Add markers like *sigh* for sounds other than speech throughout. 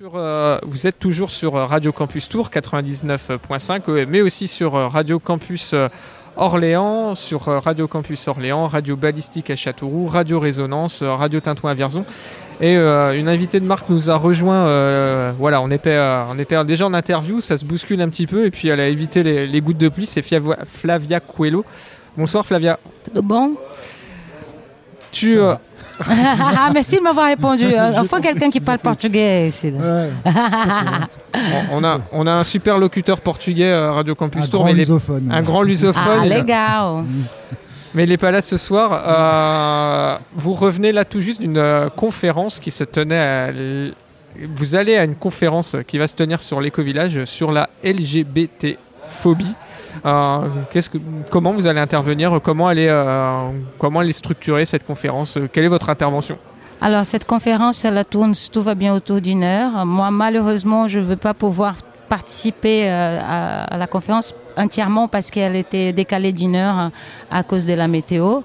sur, euh, vous êtes toujours sur Radio Campus Tour 99.5, mais aussi sur Radio Campus Orléans, sur Radio Campus Orléans, Radio Balistique à Châteauroux, Radio Résonance, Radio Tintouin à Vierzon. Et une invitée de marque nous a rejoint. voilà, on était, on était déjà en interview, ça se bouscule un petit peu, et puis elle a évité les, les gouttes de pluie. C'est Flavia Coelho. Bonsoir Flavia. Tout bon Tu, ah, merci de m'avoir répondu. *laughs* Il faut quelqu'un qui parle portugais ici. on, a, on a un super locuteur portugais à Radio Campus un Tour. Grand lusophone. un grand lusophone. Ah, legal. *laughs* Mais il n'est pas là ce soir. Euh, vous revenez là tout juste d'une euh, conférence qui se tenait à vous allez à une conférence qui va se tenir sur l'éco-village sur la LGBT-phobie. Euh, que, comment vous allez intervenir? Comment aller, euh, comment structurer cette conférence? Quelle est votre intervention? Alors cette conférence, elle tourne, tout va bien autour d'une heure. Moi, malheureusement, je ne vais pas pouvoir participer euh, à, la conférence entièrement parce qu'elle était décalée d'une heure à cause de la météo.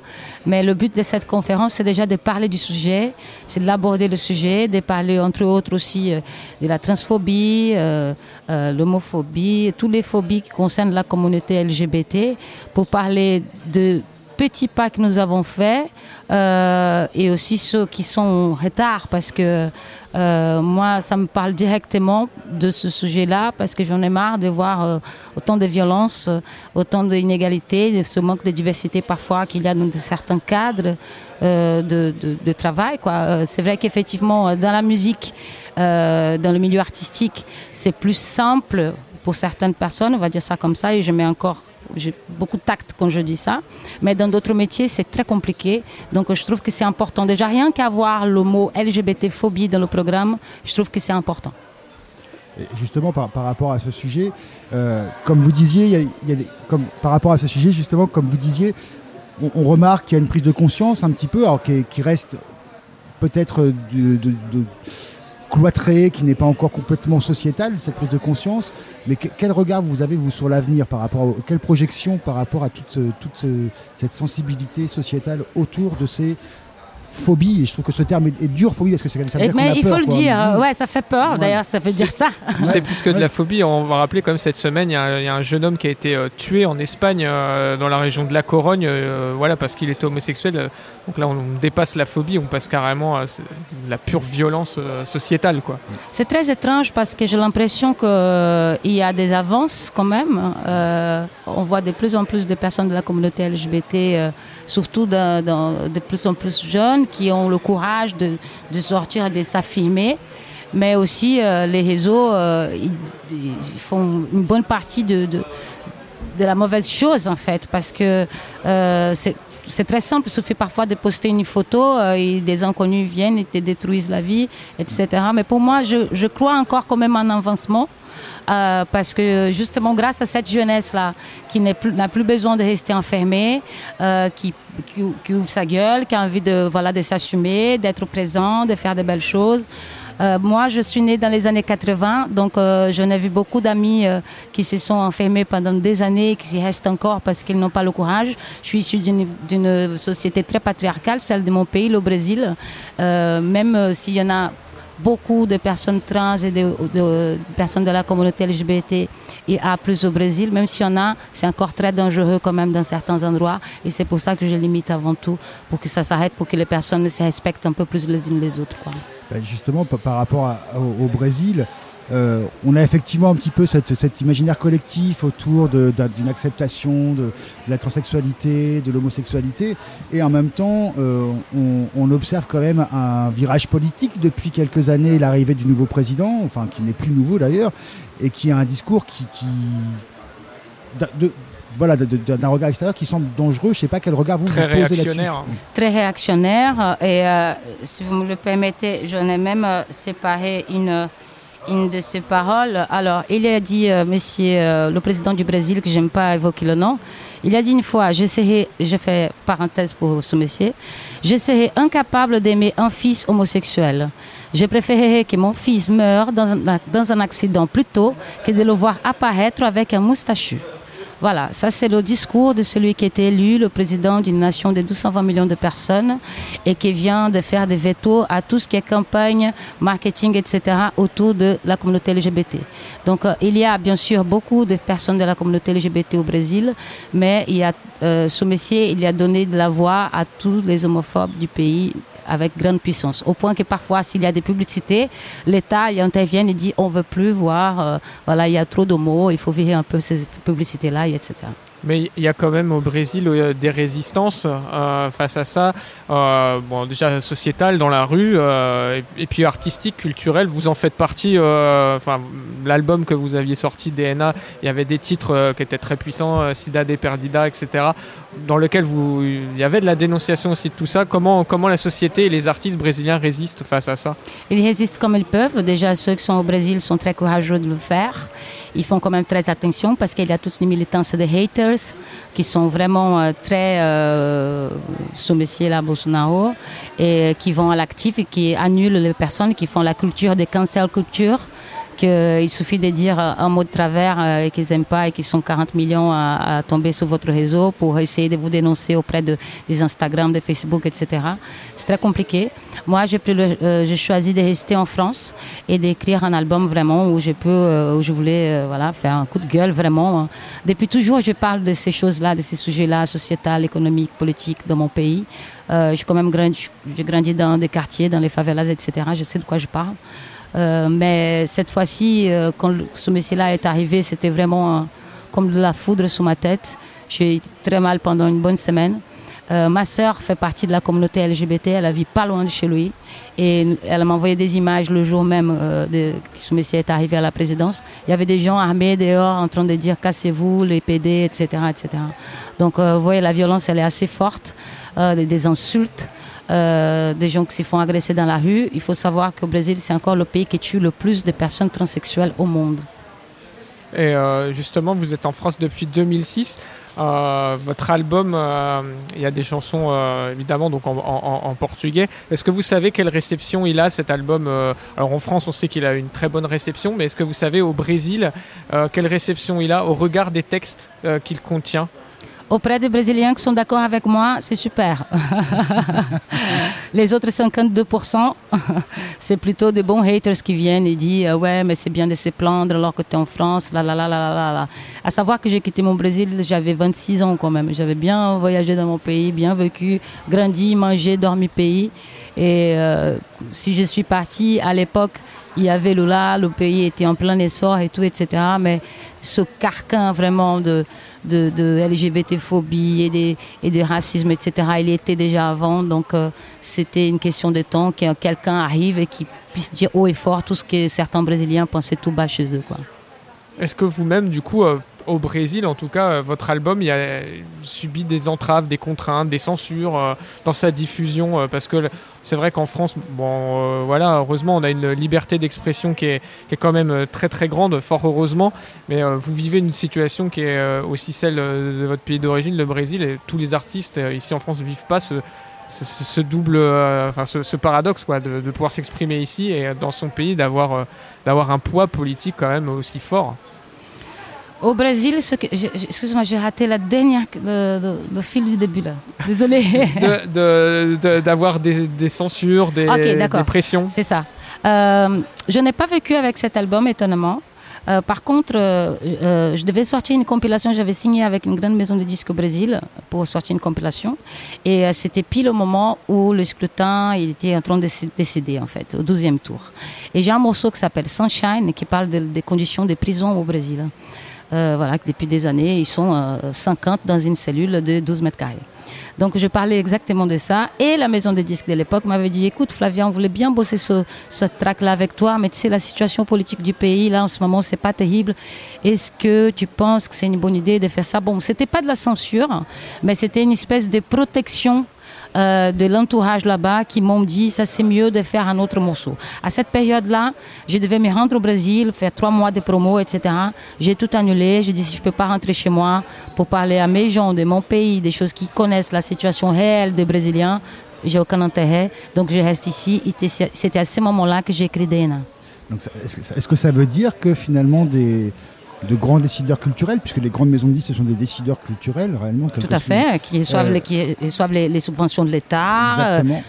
Mais le but de cette conférence, c'est déjà de parler du sujet, c'est de l'aborder le sujet, de parler entre autres aussi euh, de la transphobie, euh, l'homophobie, toutes les phobies qui concernent la communauté LGBT, pour parler de petits pas que nous avons faits euh, et aussi ceux qui sont en retard parce que euh, moi, ça me parle directement de ce sujet-là parce que j'en ai marre de voir euh, autant de violence, autant d'inégalités, de ce manque de diversité parfois qu'il y a dans certains cadres de, de, de, travail. C'est vrai qu'effectivement, dans la musique, dans le milieu artistique, c'est plus simple pour certaines personnes, on va dire ça comme ça, et je mets encore j'ai beaucoup de tact quand je dis ça. Mais dans d'autres métiers, c'est très compliqué. Donc je trouve que c'est important. Déjà, rien qu'avoir le mot LGBT-phobie dans le programme, je trouve que c'est important. justement, par, par, rapport à ce sujet, euh, comme vous disiez, comme, par rapport à ce sujet, justement, comme vous disiez, on, remarque qu'il y a une prise de conscience un petit peu, alors qui, reste peut-être de cloîtré, qui n'est pas encore complètement sociétal, cette prise de conscience. Mais quel regard vous avez, vous, sur l'avenir par rapport à, Quelle projection par rapport à toute, toute cette sensibilité sociétale autour de ces phobie. Et je trouve que ce terme est, dur, phobie, parce que c'est ça veut dire Mais il faut le dire, ouais, ça fait peur. D'ailleurs, ça veut dire ça. *laughs* C'est plus que de la phobie. On va rappeler comme cette semaine, il y, a un jeune homme qui a été euh, tué en Espagne, euh, dans la région de la Corogne, euh, voilà, parce qu'il était homosexuel. Donc là, on, dépasse la phobie, on passe carrément à la pure violence sociétale, quoi. C'est très étrange parce que j'ai l'impression qu'il y a des avances quand même. on voit de plus en plus de personnes de la communauté LGBT, surtout de plus en plus jeunes qui ont le courage de, de sortir, de s'affirmer. Mais aussi, euh, les réseaux, euh, ils, font une bonne partie de, de, de, la mauvaise chose, en fait, parce que euh, c'est très simple, il suffit parfois de poster une photo et des inconnus viennent et te détruisent la vie, etc. Mais pour moi, je, crois encore quand même en avancement. Euh, parce que justement grâce à cette jeunesse-là qui n'a plus, plus, besoin de rester enfermée, euh, qui, qui, ouvre sa gueule, qui a envie de, voilà, de s'assumer, d'être présent, de faire de belles choses. Euh, moi, je suis née dans les années 80, donc je n'ai vu beaucoup d'amis qui se sont enfermés pendant des années, qui y restent encore parce qu'ils n'ont pas le courage. Je suis issue d'une société très patriarcale, celle de mon pays, le Brésil. même s'il y en a beaucoup de personnes trans et de, personnes de la communauté LGBT et A plus au Brésil, même s'il y en a, c'est encore très dangereux quand même dans certains endroits. Et c'est pour ça que je limite avant tout, pour que ça s'arrête, pour que les personnes se respectent un peu plus les unes les autres. Ben, justement, par rapport au, Brésil, euh, on a effectivement un petit peu cet imaginaire collectif autour d'une acceptation de, la transsexualité, de l'homosexualité, et en même temps, euh, on, observe quand même un virage politique depuis quelques années, l'arrivée du nouveau président, enfin qui n'est plus nouveau d'ailleurs, et qui a un discours qui, de, voilà, d'un regard extérieur qui semble dangereux. Je ne sais pas quel regard vous, Très vous posez là-dessus. Très réactionnaire. Et euh, si vous me le permettez, j'en ai même séparé une une de ses paroles. Alors, il a dit, euh, monsieur euh, le président du Brésil, que j'aime pas évoquer le nom, il a dit une fois, je serai, je fais parenthèse pour ce monsieur, je serai incapable d'aimer un fils homosexuel. Je préférerais que mon fils meure dans un, dans un accident plutôt que de le voir apparaître avec un moustachu. Voilà, ça c'est le discours de celui qui était élu, le président d'une nation de 220 millions de personnes et qui vient de faire des veto à tout ce qui est campagne, marketing, etc. autour de la communauté LGBT. Donc euh, il y a bien sûr beaucoup de personnes de la communauté LGBT au Brésil, mais il y a, euh, ce messier, il a donné de la voix à tous les homophobes du pays avec grande puissance. Au point que parfois, s'il y a des publicités, l'État intervient et dit on ne veut plus voir, euh, voilà, il y a trop de mots, il faut virer un peu ces publicités-là, etc. Mais il y a quand même au Brésil euh, des résistances euh, face à ça. Bon, déjà sociétale dans la rue, et, puis artistique, culturelle. Vous en faites partie. Enfin, l'album que vous aviez sorti, DNA, il y avait des titres qui étaient très puissants, Sida de Perdida, etc. Dans lequel vous, il y avait de la dénonciation aussi de tout ça. Comment, la société et les artistes brésiliens résistent face à ça? Ils résistent comme ils peuvent. Déjà, ceux qui sont au Brésil sont très courageux de le faire ils font quand même très attention parce qu'il y a toutes les militances de haters qui sont vraiment euh, très euh, sous monsieur là Bolsonaro et qui vont à l'actif et qui annulent les personnes qui font la culture des cancel culture qu'il suffit de dire un mot de travers euh, et qu'ils n'aiment pas et qu'ils sont 40 millions à, tomber sur votre réseau pour essayer de vous dénoncer auprès de, des Instagram, de Facebook, etc. C'est très compliqué. Moi, j'ai euh, choisi de rester en France et d'écrire un album vraiment où je peux, euh, où je voulais voilà, faire un coup de gueule vraiment. Hein. Depuis toujours, je parle de ces choses-là, de ces sujets-là, sociétal, économiques, politiques dans mon pays. j'ai quand même grandi, j'ai grandi dans des quartiers, dans les favelas, etc. Je sais de quoi je parle. Euh, mais cette fois-ci, euh, quand ce messie-là est arrivé, c'était vraiment euh, comme de la foudre sous ma tête. J'ai été très mal pendant une bonne semaine. ma sœur fait partie de la communauté LGBT, elle vit pas loin de chez lui. Et elle m'a envoyé des images le jour même de, que ce messie est arrivé à la présidence. Il y avait des gens armés dehors en train de dire cassez-vous, les PD, etc. etc. Donc vous voyez, la violence, elle est assez forte, des insultes. Euh, des gens qui se font agresser dans la rue. Il faut savoir qu'au Brésil, c'est encore le pays qui tue le plus de personnes transsexuelles au monde. Et euh, justement, vous êtes en France depuis 2006. Euh, votre album, il y a des chansons évidemment donc en, portugais. Est-ce que vous savez quelle réception il a cet album Alors en France, on sait qu'il a une très bonne réception, mais est-ce que vous savez au Brésil quelle réception il a au regard des textes qu'il contient? Auprès des Brésiliens qui sont d'accord avec moi, c'est super. *laughs* Les autres 52%, *laughs* c'est plutôt des bons haters qui viennent et disent Ouais, mais c'est bien de se plaindre alors que tu es en France, là, là, là, là, là, là. À savoir que j'ai quitté mon Brésil, j'avais 26 ans quand même. J'avais bien voyagé dans mon pays, bien vécu, grandi, mangé, dormi pays. Et euh, si je suis partie à l'époque, il y avait Lula, le pays était en plein essor et tout, etc. Mais ce carcan vraiment de, de, de LGBT-phobie et, et de racisme, etc., il était déjà avant. Donc euh, c'était une question de temps que quelqu'un arrive et qui puisse dire haut et fort tout ce que certains Brésiliens pensaient tout bas chez eux. Est-ce que vous-même, du coup, euh, au Brésil, en tout cas, euh, votre album il a subi des entraves, des contraintes, des censures euh, dans sa diffusion euh, Parce que c'est vrai qu'en France, bon, voilà, heureusement, on a une liberté d'expression qui est, qui est, quand même très très grande, fort heureusement. Mais vous vivez une situation qui est aussi celle de votre pays d'origine, le Brésil, et tous les artistes ici en France ne vivent pas ce, double, enfin ce, paradoxe quoi, de, de pouvoir s'exprimer ici et dans son pays d'avoir d'avoir un poids politique quand même aussi fort. Au Brésil, excuse-moi, j'ai raté la dernière, le, fil du début là. Désolé. *laughs* D'avoir des, censures, des, pressions. C'est ça. Euh, je n'ai pas vécu avec cet album, étonnamment. Euh, par contre, euh, je devais sortir une compilation. J'avais signé avec une grande maison de disques au Brésil pour sortir une compilation. Et c'était pile au moment où le scrutin il était en train de décider, en fait, au 12e tour. Et j'ai un morceau qui s'appelle Sunshine, qui parle des conditions des prisons au Brésil. Euh, voilà, depuis des années, ils sont 50 euh, dans une cellule de 12 mètres carrés. Donc je parlais exactement de ça. Et la maison de disques de l'époque m'avait dit, écoute Flavia, on voulait bien bosser ce, ce track-là avec toi, mais tu sais, la situation politique du pays, là, en ce moment, c'est pas terrible. Est-ce que tu penses que c'est une bonne idée de faire ça? Bon, c'était pas de la censure, mais c'était une espèce de protection euh, de l'entourage là-bas qui m'ont dit ça c'est mieux de faire un autre morceau. À cette période-là, je devais me rendre au Brésil, faire trois mois de promo, etc. J'ai tout annulé. Je dis si je peux pas rentrer chez moi pour parler à mes gens de mon pays, des choses qui connaissent la situation réelle des Brésiliens, j'ai aucun intérêt. Donc je reste ici. C'était à ce moment-là que j'ai écrit DNA. Est-ce que ça veut dire que finalement des de grands décideurs culturels, puisque les grandes maisons de disques, ce sont des décideurs culturels, réellement. Tout à fait, qui reçoivent, les, qui reçoivent les, subventions de l'État. Exactement.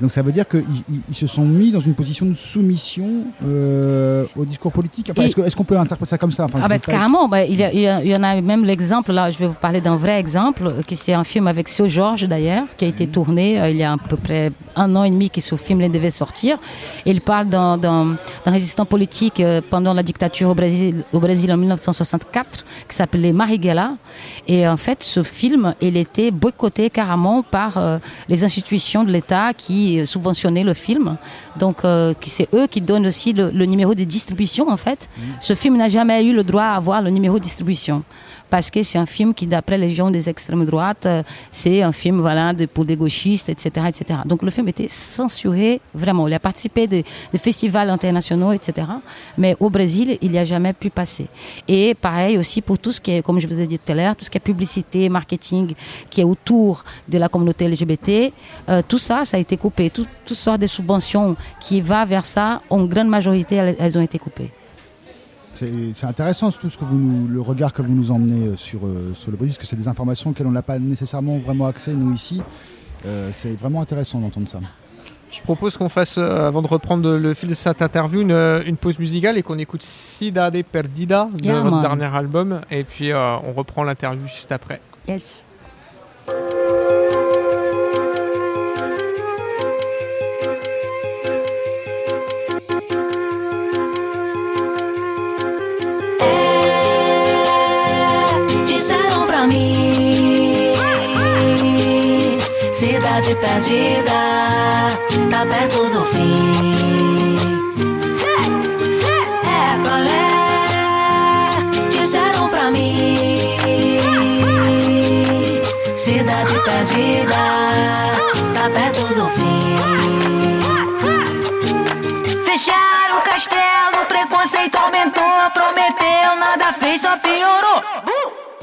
Donc ça veut dire qu'ils ils se sont mis dans une position de soumission euh, au discours politique. Enfin, est-ce qu'on peut interpréter ça comme ça? Enfin, ah ben, Carrément, bah, il, y en a même l'exemple, là je vais vous parler d'un vrai exemple, euh, qui c'est un film avec Sio Georges d'ailleurs, qui a été mhm. tourné euh, il y a à peu près un an et demi que ce film devait sortir. il parle d'un résistant politique pendant la dictature au Brésil, au Brésil en 1964, qui s'appelait Marighella. Et en fait, ce film, il était boycotté carrément par les institutions de l'État qui subventionner le film. Donc, euh, c'est eux qui donnent aussi le, numéro de distribution, en fait. Mmh. Ce film n'a jamais eu le droit à avoir le numéro de distribution parce que c'est un film qui, d'après les gens des extrêmes droites, euh, c'est un film voilà, pour des gauchistes, etc., etc. Donc le film était censuré vraiment. Il a participé de, de festivals internationaux, etc. Mais au Brésil, il n'y a jamais pu passer. Et pareil aussi pour tout ce qui est, comme je vous ai dit tout à l'heure, tout ce qui est publicité, marketing, qui est autour de la communauté LGBT, euh, tout ça, ça a été coupé. toutes sortes de subventions qui vont vers ça, en grande majorité, elles ont été coupées. C'est intéressant tout ce que vous le regard que vous nous emmenez euh, sur, euh, sur le Brésil, parce que c'est des informations auxquelles on n'a pas nécessairement vraiment accès, nous ici. Euh, c'est vraiment intéressant d'entendre ça. Je propose qu'on fasse, avant de reprendre le fil de cette interview, une, pause musicale et qu'on écoute Cidade Perdida de votre dernier album. Et puis on reprend l'interview juste après. Yes. Cidade perdida, tá perto do fim. É colé, disseram pra mim. Cidade perdida, tá perto do fim. Fecharam o castelo, preconceito aumentou, prometeu, nada fez, só piorou.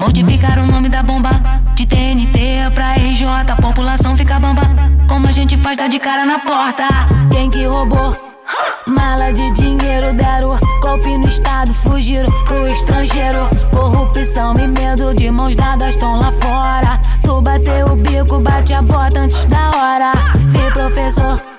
Modificaram o nome da bomba de TNT pra RJ, a população fica bamba. Como a gente faz dar de cara na porta? Quem que roubou? Mala de dinheiro deram golpe no estado, fugiram pro estrangeiro. Corrupção e medo de mãos dadas estão lá fora. Tu bateu o bico, bate a bota antes da hora. Vi professor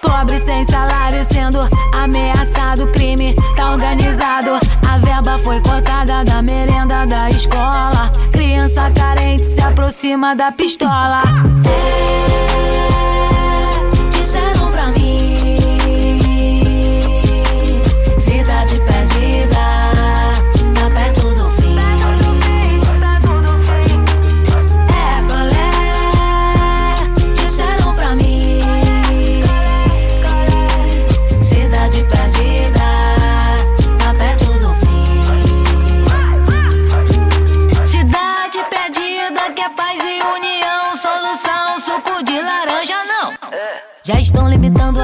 Pobre sem salário sendo ameaçado, crime tá organizado. A verba foi cortada da merenda da escola. Criança carente se aproxima da pistola.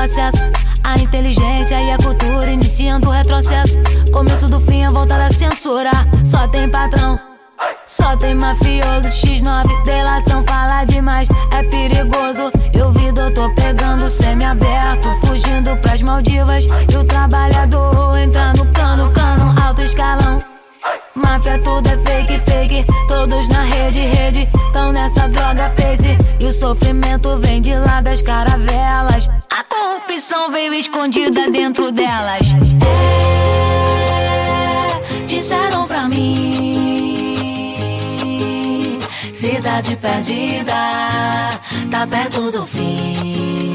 Acesso inteligência e à cultura, iniciando o retrocesso. Começo do fim, a volta da censura. Só tem patrão. Só tem mafioso, X9, delação, fala demais, é perigoso. Eu vi doutor pegando semi-aberto, fugindo pras Maldivas. E o trabalhador entra no cano, cano, alto escalão. Máfia, tudo é fake, fake. Todos na rede, rede. Tão nessa droga face. E o sofrimento vem de lá das caravelas. A corrupção veio escondida dentro delas. É, disseram pra mim. Cidade perdida, tá perto do fim.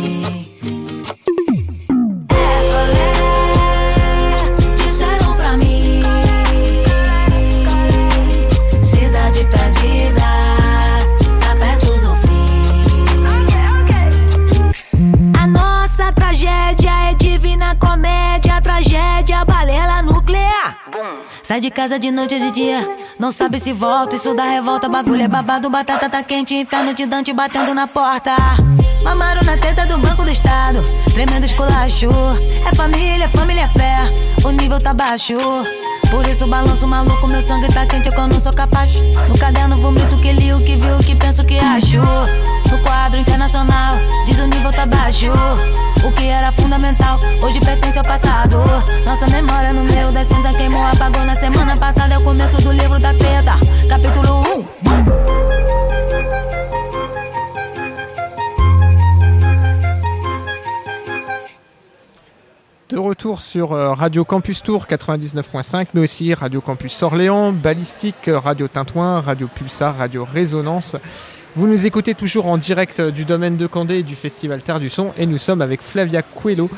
Sai de casa de noite de dia, não sabe se volta. Isso dá revolta, bagulho é babado, batata tá quente, inferno de Dante batendo na porta. Mamaram na teta do Banco do Estado, tremendo esculacho. É família, família é fé, o nível tá baixo. Por isso balanço maluco, meu sangue tá quente, é eu não sou capaz. No caderno vomito que li, o que viu, o que penso, o que acho. No quadro internacional, diz o nível tá baixo. O que era fundamental, hoje pertence ao passado. Nossa memória no meio da cinza queimou, apagou na semana passada. É o começo do livro da treta, capítulo 1. De retour sur euh, Radio Campus Tour 99.5, mais aussi Radio Campus Orléans, Ballistique, Radio Tintouin, Radio Pulsar, Radio Résonance. Vous nous écoutez toujours en direct du domaine de Candé et du Festival Terre du Son, et nous sommes avec Flavia Coelho,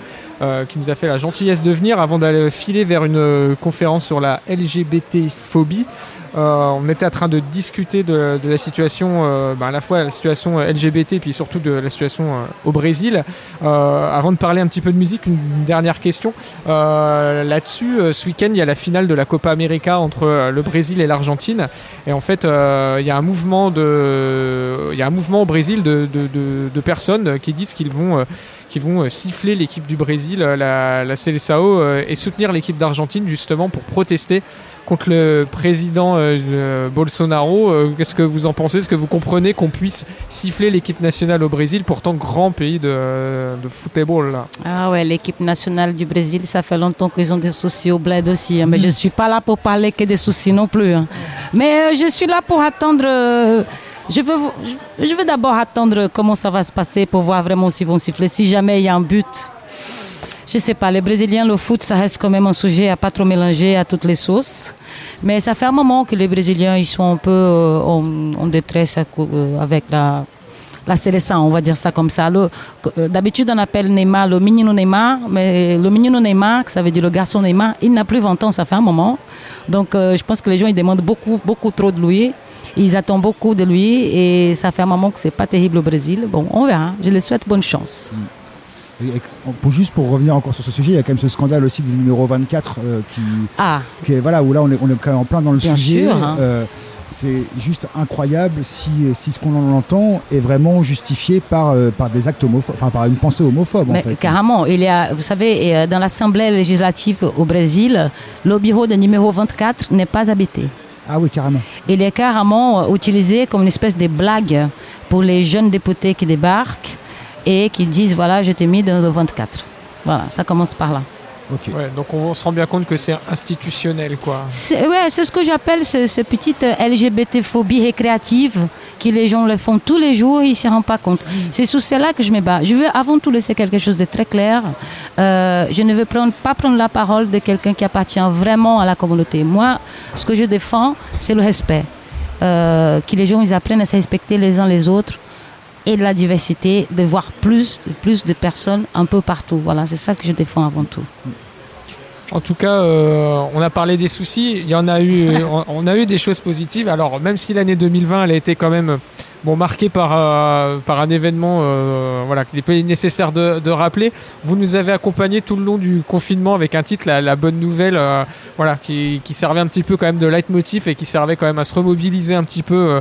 euh, qui nous a fait la gentillesse de venir avant d'aller filer vers une euh, conférence sur la LGBT-phobie. Euh, on était en train de discuter de, la situation, euh, bah, à la fois la situation LGBT, puis surtout de la situation euh, au Brésil. Euh, avant de parler un petit peu de musique, une, dernière question. Euh, Là-dessus, euh, ce week-end, il y a la finale de la Copa América entre euh, le Brésil et l'Argentine. Et en fait, euh, il y a un mouvement au Brésil de, personnes qui disent qu'ils vont euh, qui vont euh, siffler l'équipe du Brésil, euh, la, la euh, et soutenir l'équipe d'Argentine justement pour protester contre le président Bolsonaro. Qu'est-ce que vous en pensez? Est-ce que vous comprenez qu'on puisse siffler l'équipe nationale au Brésil, pourtant grand pays de, de football là? Ah ouais, l'équipe nationale du Brésil, ça fait longtemps qu'ils ont des soucis au bled aussi. hein. Mais je suis pas là pour parler que des soucis non plus. hein. Mais euh, je suis là pour attendre. euh, je veux, je- veux d'abord attendre comment ça va se passer pour voir vraiment s'ils vont siffler. Si jamais il y a un but, je sais pas. Les Brésiliens, le foot, ça reste quand même un sujet à pas trop mélanger à toutes les sauces. Mais ça fait un moment que les Brésiliens, ils sont un peu euh, en, détresse euh, avec la, la sélection, on va dire ça comme ça. Euh, D'habitude, on appelle Neymar le menino Neymar, mais le menino Neymar, ça veut dire le garçon Neymar, il n'a plus 20 ans, ça fait un moment. Donc, je pense que les gens, ils demandent beaucoup, beaucoup trop de lui. Ils attendent beaucoup de lui et ça fait un moment que c'est pas terrible au Brésil. Bon, on verra. Je lui souhaite bonne chance. Et- et pour, juste pour revenir encore sur ce sujet, il y a quand même ce scandale aussi du numéro 24 euh, qui, Ah, qui est, voilà, où là on est, on est quand même en plein dans le Bien sujet. sûr, hein. Euh, c'est juste incroyable si, si ce qu'on en entend est vraiment justifié par, euh, par des actes homophobes, enfin par une pensée homophobe en Mais fait. carrément, il y a, vous savez, euh, dans l'Assemblée législative au Brésil, le bureau de numéro 24 n'est pas habité. Ah oui, carrément. Il est carrément euh, utilisé comme une espèce de blague pour les jeunes députés qui débarquent et qui disent voilà, je t'ai mis dans le 24. Voilà, ça commence par là. Ouais, donc on se rend bien compte que c'est institutionnel quoi. C'est ouais, c'est ce que j'appelle ce, ce petite LGBT-phobie récréative que les gens le font tous les jours, ils ne s'en rendent pas compte. C'est sous cela que je me bats. Je veux avant tout laisser quelque chose de très clair. Euh, je ne veux prendre, pas prendre la parole de quelqu'un qui appartient vraiment à la communauté. Moi, ce que je défends, c'est le respect. Euh, que les gens ils apprennent à se respecter les uns les autres et de la diversité, de voir plus, plus de personnes un peu partout. Voilà, c'est ça que je défends avant tout. En tout cas, euh, on a parlé des soucis. Il y en a eu, *laughs* on, a eu des choses positives. Alors, même si l'année 2020, elle a été quand même bon marquée par euh, par un événement, euh, voilà, qu'il est pas nécessaire de, de rappeler. Vous nous avez accompagnés tout le long du confinement avec un titre, la, la bonne nouvelle, euh, voilà, qui, qui servait un petit peu quand même de leitmotiv et qui servait quand même à se remobiliser un petit peu.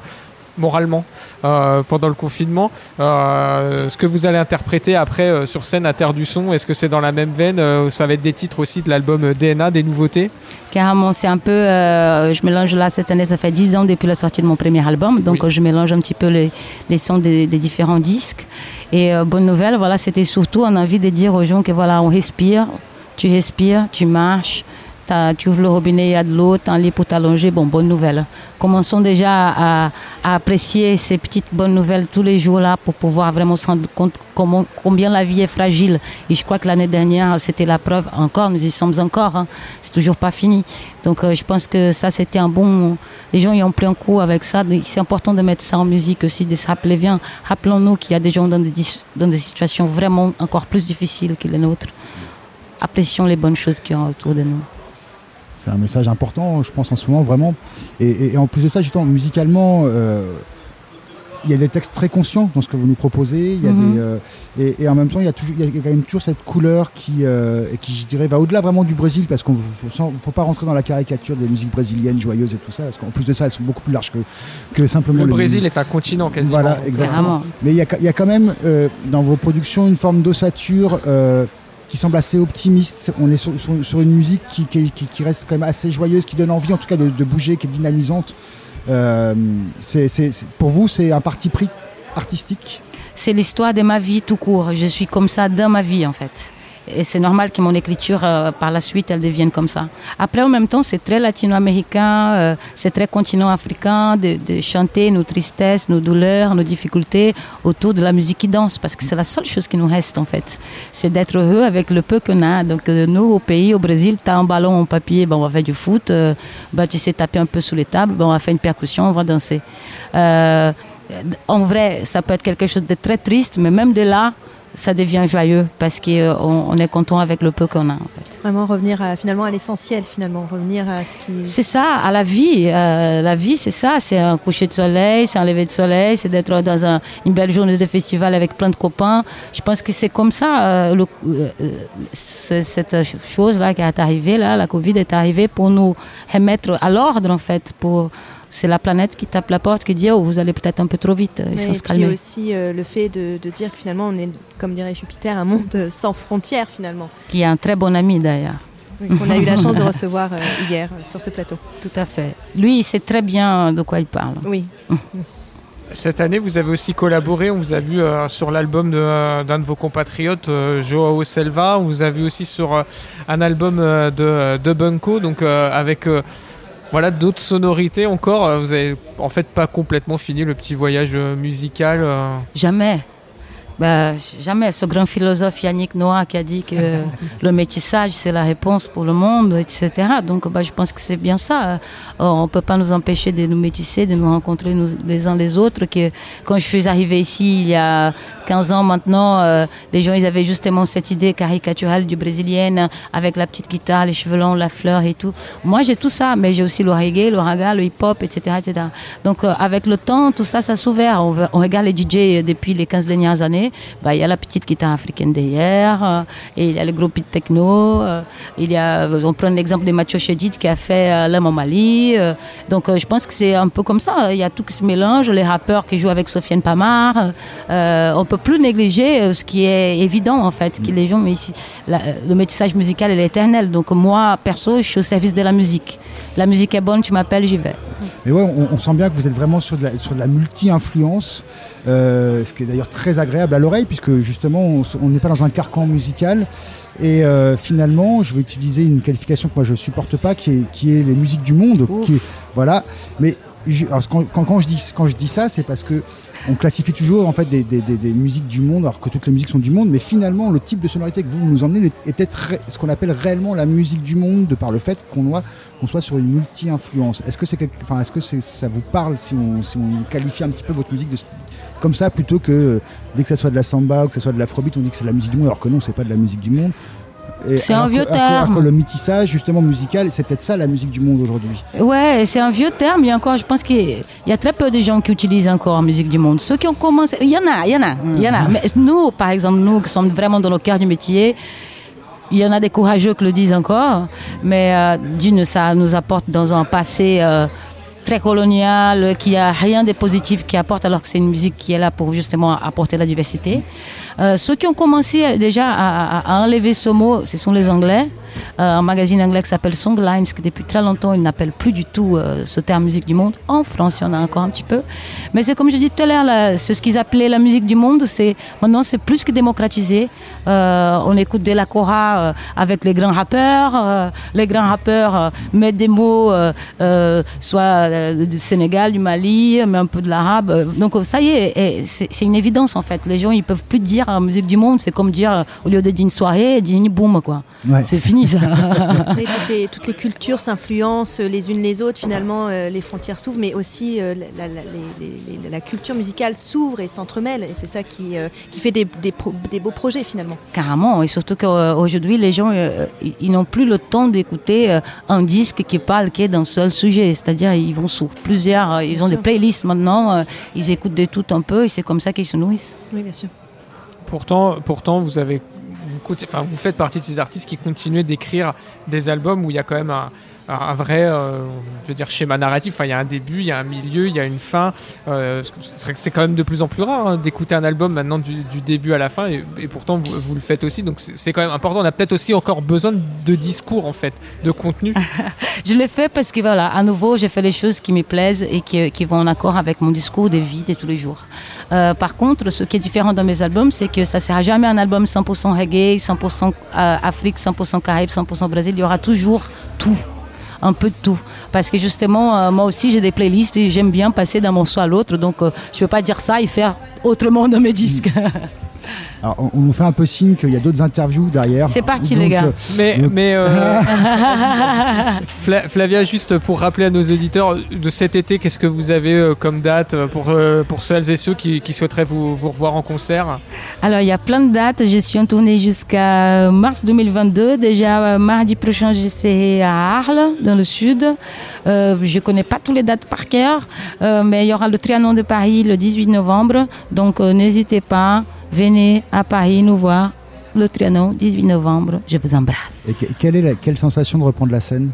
Moralement euh, pendant le confinement. Euh, ce que vous allez interpréter après euh, sur scène à Terre du Son, est-ce que c'est dans la même veine Ça va être des titres aussi de l'album DNA, des nouveautés? Carrément, c'est un peu. je mélange là cette année, ça fait 10 ans depuis la sortie de mon premier album, donc Oui. je mélange un petit peu les, les sons des, des différents disques. Et bonne nouvelle, voilà, c'était surtout un envie de dire aux gens que voilà, on respire, tu respires, tu marches. Tu ouvres le robinet, il y a de l'eau, t'as un lit pour t'allonger. Bon, bonne nouvelle. Commençons déjà à, apprécier ces petites bonnes nouvelles tous les jours là pour pouvoir vraiment se rendre compte comment, combien la vie est fragile. Et je crois que l'année dernière, c'était la preuve encore, nous y sommes encore. hein. C'est toujours pas fini. Donc euh, je pense que ça, c'était un bon... Les gens y ont pris un coup avec ça. C'est important de mettre ça en musique aussi, de se rappeler bien. Rappelons-nous qu'il y a des gens dans des, dans des situations vraiment encore plus difficiles que les nôtres. Apprécions les bonnes choses qu'il y a autour de nous. C'est un message important, je pense, en ce moment, vraiment. Et, et- et en plus de ça, justement, musicalement, euh, il y a des textes très conscients dans ce que vous nous proposez. Il y a Mhm. des, euh, et, et en même temps, il y, a toujours, il y a quand même toujours cette couleur qui, euh, qui je dirais, va au-delà vraiment du Brésil, parce qu'on ne faut, pas rentrer dans la caricature des musiques brésiliennes joyeuses et tout ça, parce qu'en plus de ça, elles sont beaucoup plus larges que, que simplement Le le Brésil est un continent quasiment. Voilà, exactement. Carrément. Mais il y a, il y a quand même euh, dans vos productions une forme d'ossature euh, qui semble assez optimiste. On est sur, sur- une musique qui, reste quand même assez joyeuse, qui donne envie en tout cas de, bouger, qui est dynamisante. Euh, c'est- pour vous, c'est un parti pris artistique? C'est l'histoire de ma vie tout court. Je suis comme ça dans ma vie en fait. Et c'est normal que mon écriture, euh, par la suite, elle devienne comme ça. Après, en même temps, c'est très latino-américain, euh, c'est très continent africain de, chanter nos tristesses, nos douleurs, nos difficultés autour de la musique qui danse, parce que c'est la seule chose qui nous reste, en fait. C'est d'être heureux avec le peu qu'on a. Donc, euh, nous, au pays, au Brésil, tu as un ballon en papier, ben, on va faire du foot, ben, tu sais taper un peu sous les tables, ben, on va faire une percussion, on va danser. En vrai, ça peut être quelque chose de très triste, mais même de là, ça devient joyeux parce qu'on euh, est content avec le peu qu'on a en fait. Vraiment revenir à, finalement à l'essentiel finalement, revenir à ce qui... C'est ça, à la vie. Euh, la vie c'est ça, c'est un coucher de soleil, c'est un lever de soleil, c'est d'être dans un, une belle journée de festival avec plein de copains. Je pense que c'est comme ça, euh, le, euh, cette chose-là qui est arrivée, là, la Covid est arrivée pour nous remettre à l'ordre en fait, pour c'est la planète qui tape la porte, qui dit oh, vous allez peut-être un peu trop vite. Il faut se calmer. Et aussi euh, le fait de, de, dire que finalement on est, comme dirait Jupiter, un monde *laughs* sans frontières finalement. Qui est un très bon ami d'ailleurs. Oui, on a eu la chance de *laughs* recevoir euh, hier euh, sur ce plateau. Tout à fait. Lui, il sait très bien de quoi il parle. Oui. *laughs* Cette année, vous avez aussi collaboré, on vous a vu euh, sur l'album d'un de, de, vos compatriotes, euh, Joao Selva, on vous a vu aussi sur euh, un album de, de Bunko, donc avec voilà d'autres sonorités encore. Vous avez en fait pas complètement fini le petit voyage musical. Euh... Jamais. Bah, jamais. Ce grand philosophe Yannick Noah qui a dit que *laughs* le métissage c'est la réponse pour le monde, etc. Donc bah, je pense que c'est bien ça. on ne peut pas nous empêcher de nous métisser, de nous rencontrer nous, les uns les autres. Que, quand je suis arrivée ici il y a 15 ans maintenant, euh, les gens ils avaient justement cette idée caricaturale du brésilienne avec la petite guitare, les cheveux longs, la fleur et tout. Moi j'ai tout ça, mais j'ai aussi le reggae, le raga, le hip-hop, etc., etc. Donc euh, avec le temps, tout ça, ça s'ouvert. On, on regarde les DJ depuis les 15 dernières années bah, il y a la petite guitare africaine derrière, euh, et il y a le groupe de techno, euh, il y a, on prend l'exemple de Mathieu Chédid qui a fait euh, l'homme au Mali. Euh, donc euh, je pense que c'est un peu comme ça. Il y a tout qui se mélange, les rappeurs qui jouent avec Sofiane Pamar. Euh, on peut plus négliger ce qui est évident en fait, que les gens, mais ici, le métissage musical est éternel. Donc moi, perso, je suis au service de la musique. La musique est bonne, tu m'appelles, j'y vais. Mais ouais, on, on, sent bien que vous êtes vraiment sur de la, sur de la multi-influence, euh, ce qui est d'ailleurs très agréable à l'oreille, puisque justement, on n'est pas dans un carcan musical. Et euh, finalement, je vais utiliser une qualification que moi je supporte pas, qui est, qui est les musiques du monde. Qui est, voilà. Mais alors, quand, quand, je dis, quand je dis ça, c'est parce que on classifie toujours en fait des, des, des, musiques du monde, alors que toutes les musiques sont du monde, mais finalement le type de sonorité que vous nous emmenez est peut-être ce qu'on appelle réellement la musique du monde, de par le fait qu'on qu soit sur une multi-influence. Est-ce que, enfin, est -ce que ça vous parle si on, si on qualifie un petit peu votre musique de, comme ça, plutôt que dès que ça soit de la samba ou que ça soit de l'afrobeat, on dit que c'est de la musique du monde, alors que non, c'est pas de la musique du monde. C'est un vieux que, terme. Alors que le métissage, justement, musical, c'est peut-être ça la musique du monde aujourd'hui. Ouais, c'est un vieux terme. Il y a encore, je pense qu'il y a très peu de gens qui utilisent encore la musique du monde. Ceux qui ont commencé, il y en a, il y en a, il y en a. Mais nous, par exemple, nous qui sommes vraiment dans le cœur du métier, il y en a des courageux qui le disent encore, mais euh, d'une, ça nous apporte dans un passé euh, très colonial, qui a rien de positif qui apporte, alors que c'est une musique qui est là pour justement apporter la diversité. Euh, ceux qui ont commencé déjà à, à enlever ce mot, ce sont les Anglais. Euh, un magazine anglais qui s'appelle Songlines, qui depuis très longtemps, il n'appelle plus du tout euh, ce terme musique du monde. En France, il y en a encore un petit peu. Mais c'est comme je dis tout à l'heure, c'est ce qu'ils appelaient la musique du monde. C'est Maintenant, c'est plus que démocratisé. Euh, on écoute de la Cora avec les grands rappeurs. les grands rappeurs mettent des mots, soit du Sénégal, du Mali, mais un peu de l'arabe. Donc ça y est, c'est une évidence en fait. Les gens, ils peuvent plus dire musique du monde. C'est comme dire, au lieu de dire une soirée, dire une boum, quoi. Ouais. C'est fini ça. *laughs* Et toutes, les, toutes les cultures s'influencent les unes les autres, finalement, euh, les frontières s'ouvrent, mais aussi euh, la, la, les, la, culture musicale s'ouvre et s'entremêle. Et c'est ça qui, euh, qui fait des, des, pro, des, beaux projets, finalement. Carrément. Et surtout qu'aujourd'hui, les gens, euh, ils n'ont plus le temps d'écouter un disque qui parle d'un seul sujet. C'est-à-dire, ils vont sur plusieurs. Ils bien ont sûr. des playlists maintenant, ils écoutent de tout un peu et c'est comme ça qu'ils se nourrissent. Oui, bien sûr. Pourtant, pourtant vous avez vous, enfin, vous faites partie de ces artistes qui continuent d'écrire des albums où il y a quand même un, un vrai, euh, je veux dire, schéma narratif. Enfin, il y a un début, il y a un milieu, il y a une fin. Euh, c'est quand même de plus en plus rare hein, d'écouter un album maintenant du, début à la fin, et, pourtant vous, le faites aussi. Donc c'est quand même important. On a peut-être aussi encore besoin de discours en fait, de contenu. *laughs* Je l'ai fait parce que voilà, à nouveau, j'ai fait les choses qui me plaisent et qui, vont en accord avec mon discours de vie de tous les jours. Euh, par contre, ce qui est différent dans mes albums, c'est que ça sera jamais un album 100% reggae, 100% euh, Afrique, 100% Caraïbes, 100% Brésil. Il y aura toujours tout un peu de tout. Parce que justement, euh, moi aussi, j'ai des playlists et j'aime bien passer d'un morceau à l'autre. Donc, euh, je ne veux pas dire ça et faire autrement dans mes disques. *laughs* Alors, on, on nous fait un peu signe qu'il y a d'autres interviews derrière. C'est parti, Donc, les gars. euh, Mais, euh, *laughs* Fla- Flavia, juste pour rappeler à nos auditeurs de cet été, qu'est-ce que vous avez euh, comme date pour, euh, pour celles et ceux qui, qui souhaiteraient vous, vous revoir en concert? Alors, il y a plein de dates. Je suis en tournée jusqu'à mars 2022. Déjà, mardi prochain, je serai à Arles, dans le sud. Euh, je connais pas toutes les dates par cœur, euh, mais il y aura le Trianon de Paris le 18 novembre. Donc, euh, n'hésitez pas, venez à Paris nous voir. Le Trianon, 18 novembre. Je vous embrasse. et quelle est la, quelle sensation de reprendre la scène?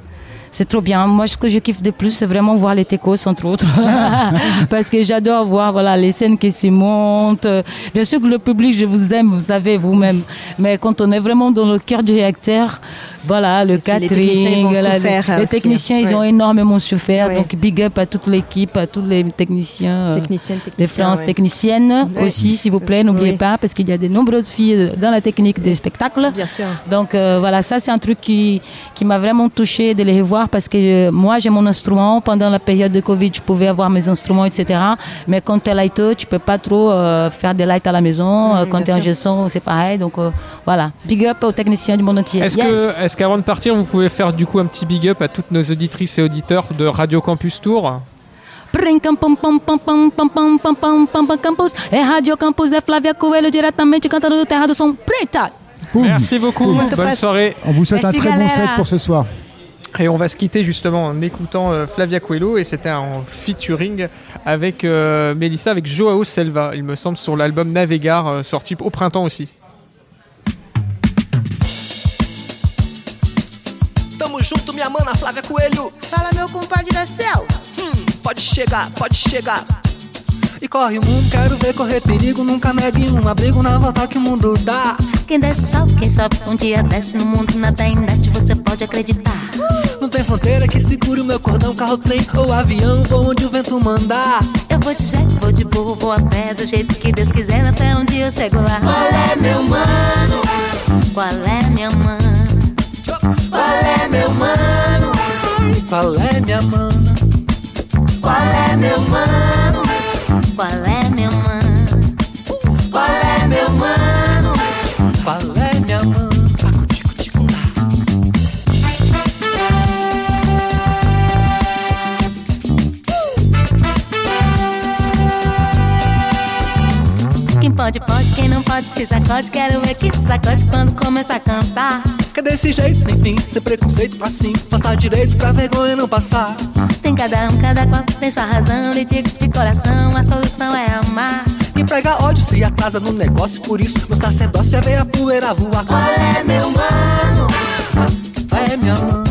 C'est trop bien. Moi, ce que je kiffe de plus, c'est vraiment voir les techos, entre autres. *laughs* Parce que j'adore voir voilà, les scènes qui se montent. Bien sûr que le public, je vous aime, vous savez, vous-même. Mais quand on est vraiment dans le cœur du réacteur, voilà, le catering. techniciens, ils ont la- souffert, les techniciens, hein. ils ont Ouais. énormément souffert. Ouais. Donc, big up à toute l'équipe, à tous les techniciens. euh, Technicienne, de technicien. France, ouais. technicienne Ouais. aussi, s'il vous plaît, n'oubliez pas, parce qu'il y a de nombreuses filles dans la technique des spectacles. Bien sûr. Donc euh, voilà, ça c'est un truc qui, qui m'a vraiment touché de les revoir parce que euh, moi j'ai mon instrument. Pendant la période de Covid, je pouvais avoir mes instruments, etc. Mais quand tu es lighter, tu peux pas trop euh, faire des lights à la maison. Euh, quand tu es un son, c'est pareil. Donc euh, voilà, big up aux techniciens du monde entier. Est-ce Yes. que, parce qu'avant de partir, vous pouvez faire du coup un petit big up à toutes nos auditrices et auditeurs de Radio Campus Tour. Campus Campus é Flávia Coelho cantando do Terra do Som Merci beaucoup. Bonne soirée. On vous souhaite un très bon set pour ce soir. Et on va se quitter justement en écoutant Flavia Coelho et c'était en featuring avec euh, Melissa avec Joao Selva, il me semble sur l'album Navegar sorti au printemps aussi. Minha mana Flávia Coelho. Fala, meu compadre da céu. Hum, pode chegar, pode chegar. E corre o mundo, quero ver correr perigo. Nunca negue um abrigo na volta que o mundo dá. Quem desce sobe, quem sobe um dia desce no mundo nada em net, você pode acreditar. Não tem fronteira que segure o meu cordão, carro, trem ou avião. Vou onde o vento mandar. Eu vou de jet, vou de burro, vou a pé, do jeito que Deus quiser, até um dia eu chego lá. Qual é meu mano? Qual é minha mano? Qual é meu mano? Qual é minha mana? Qual é meu mano? Qual é meu mano? Qual é meu mano? Qual é minha mana? Quem pode, pode, quem não pode se sacode. Quero ver que se sacode quando começa a cantar. Que é desse jeito, sem fim, sem preconceito, assim. Passar direito pra vergonha não passar. Tem cada um, cada qual tem sua razão E digo de coração, a solução é amar. E prega ódio se atrasa no negócio Por isso meu sacerdócio é ver a poeira voar. É meu mano, É minha mano.